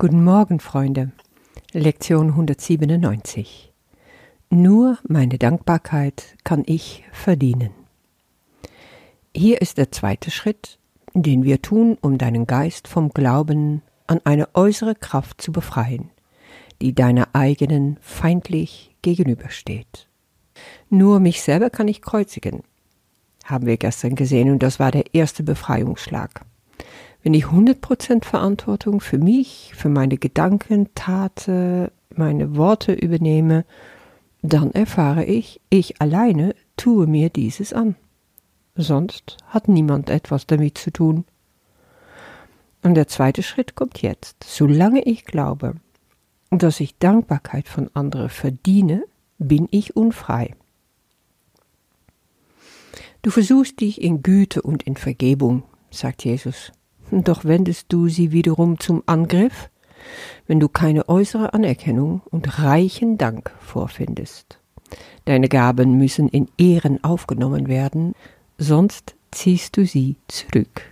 Guten Morgen, Freunde. Lektion 197. Nur meine Dankbarkeit kann ich verdienen. Hier ist der zweite Schritt, den wir tun, um deinen Geist vom Glauben an eine äußere Kraft zu befreien, die deiner eigenen feindlich gegenübersteht. Nur mich selber kann ich kreuzigen, haben wir gestern gesehen, und das war der erste Befreiungsschlag. Wenn ich 100% Verantwortung für mich, für meine Gedanken, Taten, meine Worte übernehme, dann erfahre ich, ich alleine tue mir dieses an. Sonst hat niemand etwas damit zu tun. Und der zweite Schritt kommt jetzt. Solange ich glaube, dass ich Dankbarkeit von anderen verdiene, bin ich unfrei. Du versuchst dich in Güte und in Vergebung, sagt Jesus. Doch wendest du sie wiederum zum Angriff, wenn du keine äußere Anerkennung und reichen Dank vorfindest. Deine Gaben müssen in Ehren aufgenommen werden, sonst ziehst du sie zurück.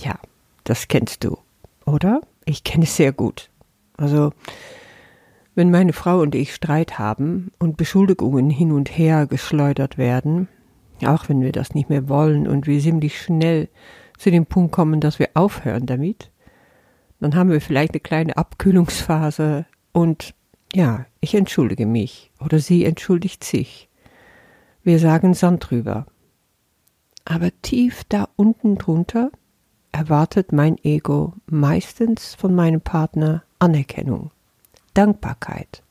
Ja, das kennst du, oder? Ich kenne es sehr gut. Also, wenn meine Frau und ich Streit haben und Beschuldigungen hin und her geschleudert werden, auch wenn wir das nicht mehr wollen und wir ziemlich schnell zu dem Punkt kommen, dass wir aufhören damit, dann haben wir vielleicht eine kleine Abkühlungsphase und ja, ich entschuldige mich oder sie entschuldigt sich. Wir sagen Sand drüber. Aber tief da unten drunter erwartet mein Ego meistens von meinem Partner Anerkennung. Dankbarkeit.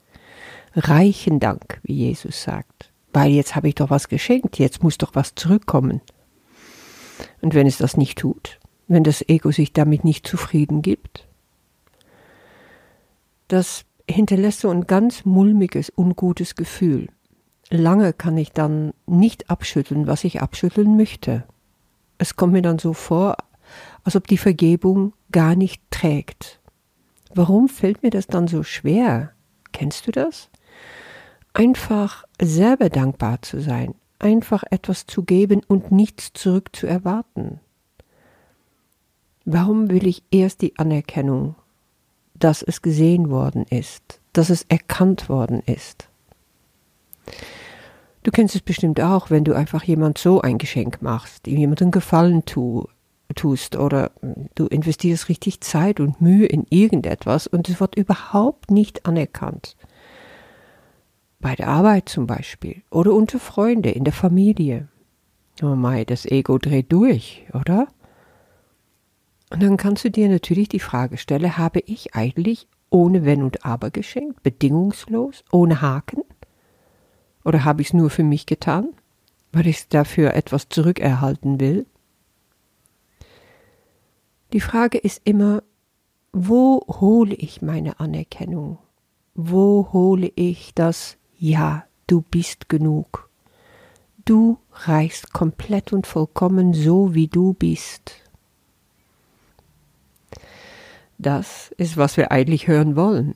Reichen Dank, wie Jesus sagt. Weil jetzt habe ich doch was geschenkt, jetzt muss doch was zurückkommen. Und wenn es das nicht tut, wenn das Ego sich damit nicht zufrieden gibt, das hinterlässt so ein ganz mulmiges, ungutes Gefühl. Lange kann ich dann nicht abschütteln, was ich abschütteln möchte. Es kommt mir dann so vor, als ob die Vergebung gar nicht trägt. Warum fällt mir das dann so schwer? Kennst du das? Einfach selber dankbar zu sein, einfach etwas zu geben und nichts zurück zu erwarten. Warum will ich erst die Anerkennung, dass es gesehen worden ist, dass es erkannt worden ist? Du kennst es bestimmt auch, wenn du einfach jemand so ein Geschenk machst, ihm jemanden Gefallen tu, tust oder du investierst richtig Zeit und Mühe in irgendetwas und es wird überhaupt nicht anerkannt. Bei der Arbeit zum Beispiel oder unter Freunde, in der Familie. Oh mei, das Ego dreht durch, oder? Und dann kannst du dir natürlich die Frage stellen, habe ich eigentlich ohne Wenn und Aber geschenkt, bedingungslos, ohne Haken? Oder habe ich es nur für mich getan, weil ich dafür etwas zurückerhalten will? Die Frage ist immer, wo hole ich meine Anerkennung? Wo hole ich das Ja, du bist genug? Du reichst komplett und vollkommen so, wie du bist. Das ist, was wir eigentlich hören wollen.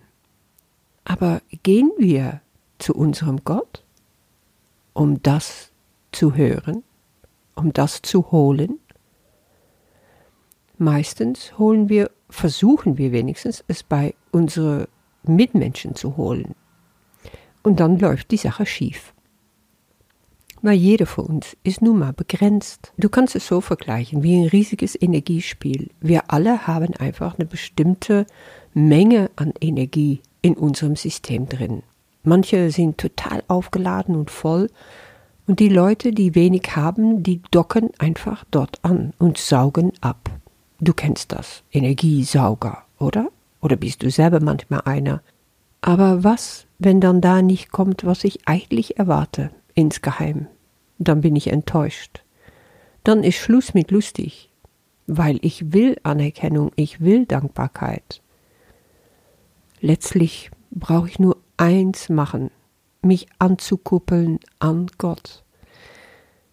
Aber gehen wir zu unserem Gott, um das zu hören, um das zu holen? Meistens holen wir, versuchen wir wenigstens, es bei unseren Mitmenschen zu holen. Und dann läuft die Sache schief. Weil jeder von uns ist nun mal begrenzt. Du kannst es so vergleichen wie ein riesiges Energiespiel. Wir alle haben einfach eine bestimmte Menge an Energie in unserem System drin. Manche sind total aufgeladen und voll und die Leute, die wenig haben, die docken einfach dort an und saugen ab. Du kennst das, Energiesauger, oder? Oder bist du selber manchmal einer? Aber was, wenn dann da nicht kommt, was ich eigentlich erwarte, insgeheim? Dann bin ich enttäuscht. Dann ist Schluss mit lustig, weil ich will Anerkennung, ich will Dankbarkeit. Letztlich brauche ich nur eins machen, mich anzukuppeln an Gott,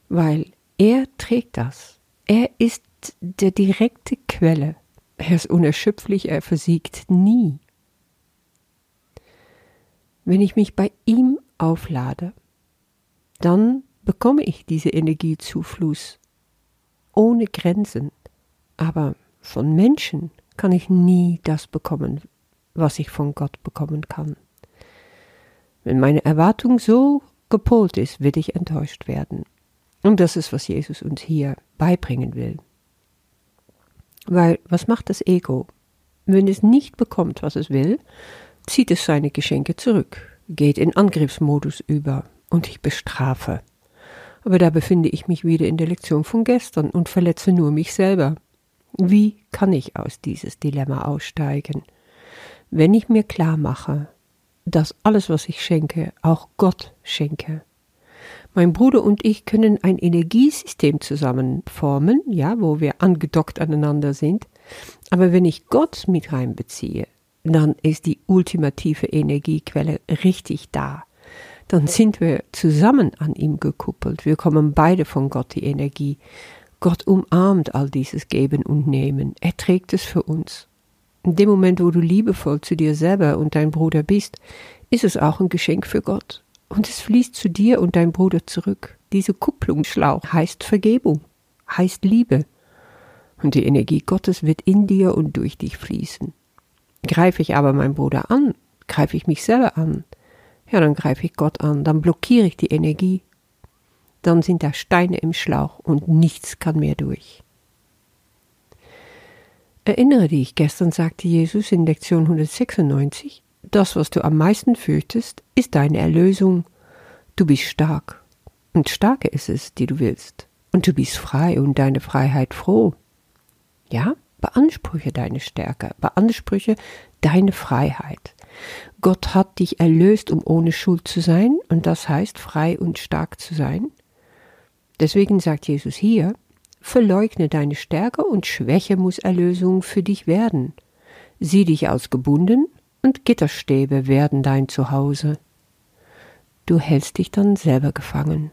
weil er trägt das. Er ist der direkte Quelle. Er ist unerschöpflich, er versiegt nie. Wenn ich mich bei ihm auflade, dann bekomme ich diese Energiezufluss ohne Grenzen. Aber von Menschen kann ich nie das bekommen, was ich von Gott bekommen kann. Wenn meine Erwartung so gepolt ist, wird ich enttäuscht werden. Und das ist, was Jesus uns hier beibringen will. Weil was macht das Ego? Wenn es nicht bekommt, was es will, zieht es seine Geschenke zurück, geht in Angriffsmodus über und ich bestrafe. Aber da befinde ich mich wieder in der Lektion von gestern und verletze nur mich selber. Wie kann ich aus dieses Dilemma aussteigen? Wenn ich mir klar mache, dass alles, was ich schenke, auch Gott schenke. Mein Bruder und ich können ein Energiesystem zusammen formen, ja, wo wir angedockt aneinander sind. Aber wenn ich Gott mit reinbeziehe, dann ist die ultimative Energiequelle richtig da. Dann sind wir zusammen an ihm gekuppelt. Wir kommen beide von Gott die Energie. Gott umarmt all dieses Geben und Nehmen. Er trägt es für uns. In dem Moment, wo du liebevoll zu dir selber und dein Bruder bist, ist es auch ein Geschenk für Gott. Und es fließt zu dir und dein Bruder zurück. Diese Kupplungsschlauch heißt Vergebung, heißt Liebe. Und die Energie Gottes wird in dir und durch dich fließen. Greife ich aber meinen Bruder an, greife ich mich selber an, ja, dann greife ich Gott an, dann blockiere ich die Energie. Dann sind da Steine im Schlauch und nichts kann mehr durch. Erinnere dich, gestern sagte Jesus in Lektion 196, das, was du am meisten fürchtest, ist deine Erlösung. Du bist stark. Und starke ist es, die du willst. Und du bist frei und deine Freiheit froh. Ja? Beanspruche deine Stärke, beanspruche deine Freiheit. Gott hat dich erlöst, um ohne Schuld zu sein, und das heißt frei und stark zu sein. Deswegen sagt Jesus hier, verleugne deine Stärke und Schwäche muss Erlösung für dich werden. Sieh dich als gebunden und Gitterstäbe werden dein Zuhause. Du hältst dich dann selber gefangen.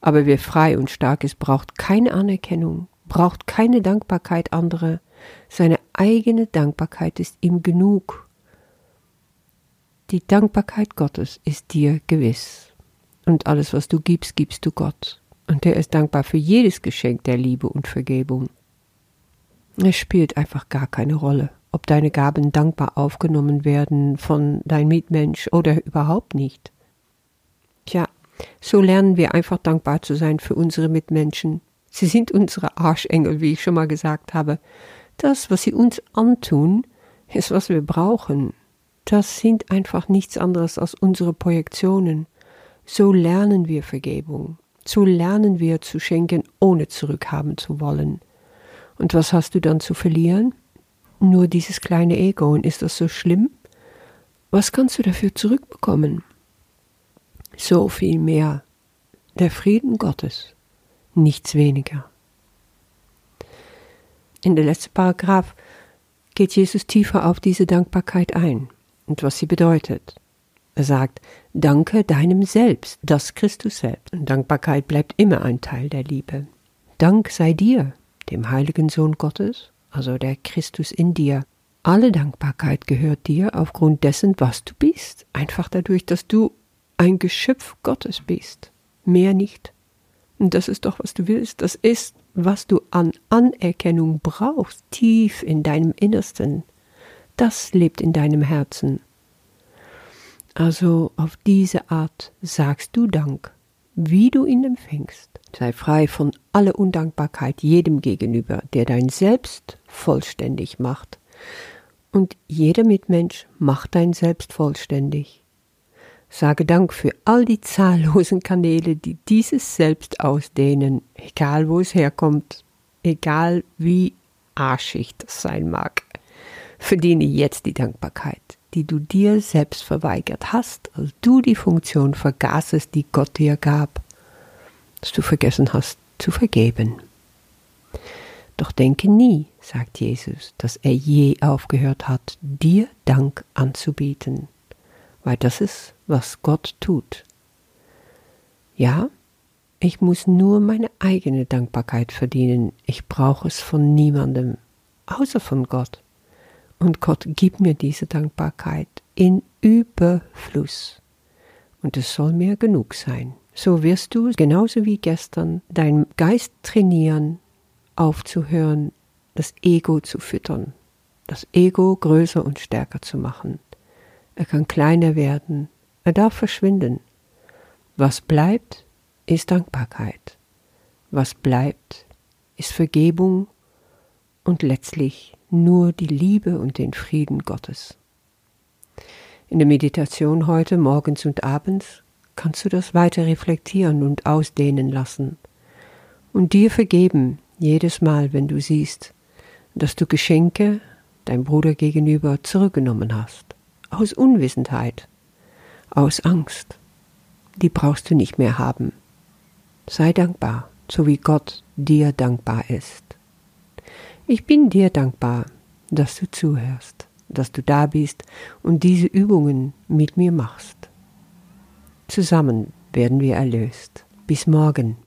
Aber wer frei und stark ist, braucht keine Anerkennung, braucht keine Dankbarkeit anderer. Seine eigene Dankbarkeit ist ihm genug. Die Dankbarkeit Gottes ist dir gewiss. Und alles, was du gibst, gibst du Gott. Und er ist dankbar für jedes Geschenk der Liebe und Vergebung. Es spielt einfach gar keine Rolle, ob deine Gaben dankbar aufgenommen werden von dein Mitmensch oder überhaupt nicht. Tja, so lernen wir einfach dankbar zu sein für unsere Mitmenschen, Sie sind unsere Arschengel, wie ich schon mal gesagt habe. Das, was sie uns antun, ist, was wir brauchen. Das sind einfach nichts anderes als unsere Projektionen. So lernen wir Vergebung. So lernen wir zu schenken, ohne zurückhaben zu wollen. Und was hast du dann zu verlieren? Nur dieses kleine Ego. Und ist das so schlimm? Was kannst du dafür zurückbekommen? So viel mehr. Der Frieden Gottes nichts weniger. In der letzten Paragraph geht Jesus tiefer auf diese Dankbarkeit ein und was sie bedeutet. Er sagt, danke deinem Selbst, das Christus selbst. Und Dankbarkeit bleibt immer ein Teil der Liebe. Dank sei dir, dem heiligen Sohn Gottes, also der Christus in dir. Alle Dankbarkeit gehört dir aufgrund dessen, was du bist, einfach dadurch, dass du ein Geschöpf Gottes bist, mehr nicht. Und das ist doch, was du willst. Das ist, was du an Anerkennung brauchst, tief in deinem Innersten. Das lebt in deinem Herzen. Also auf diese Art sagst du Dank, wie du ihn empfängst. Sei frei von aller Undankbarkeit jedem gegenüber, der dein Selbst vollständig macht. Und jeder Mitmensch macht dein Selbst vollständig. Sage Dank für all die zahllosen Kanäle, die dieses Selbst ausdehnen, egal wo es herkommt, egal wie arschig das sein mag. Verdiene jetzt die Dankbarkeit, die du dir selbst verweigert hast, als du die Funktion vergaßest, die Gott dir gab, dass du vergessen hast zu vergeben. Doch denke nie, sagt Jesus, dass er je aufgehört hat, dir Dank anzubieten weil das ist, was Gott tut. Ja, ich muss nur meine eigene Dankbarkeit verdienen. Ich brauche es von niemandem, außer von Gott. Und Gott gibt mir diese Dankbarkeit in Überfluss. Und es soll mir genug sein. So wirst du, genauso wie gestern, deinen Geist trainieren, aufzuhören, das Ego zu füttern, das Ego größer und stärker zu machen. Er kann kleiner werden, er darf verschwinden. Was bleibt, ist Dankbarkeit. Was bleibt, ist Vergebung und letztlich nur die Liebe und den Frieden Gottes. In der Meditation heute, morgens und abends, kannst du das weiter reflektieren und ausdehnen lassen und dir vergeben jedes Mal, wenn du siehst, dass du Geschenke deinem Bruder gegenüber zurückgenommen hast, aus Unwissenheit, aus Angst. Die brauchst du nicht mehr haben. Sei dankbar, so wie Gott dir dankbar ist. Ich bin dir dankbar, dass du zuhörst, dass du da bist und diese Übungen mit mir machst. Zusammen werden wir erlöst. Bis morgen.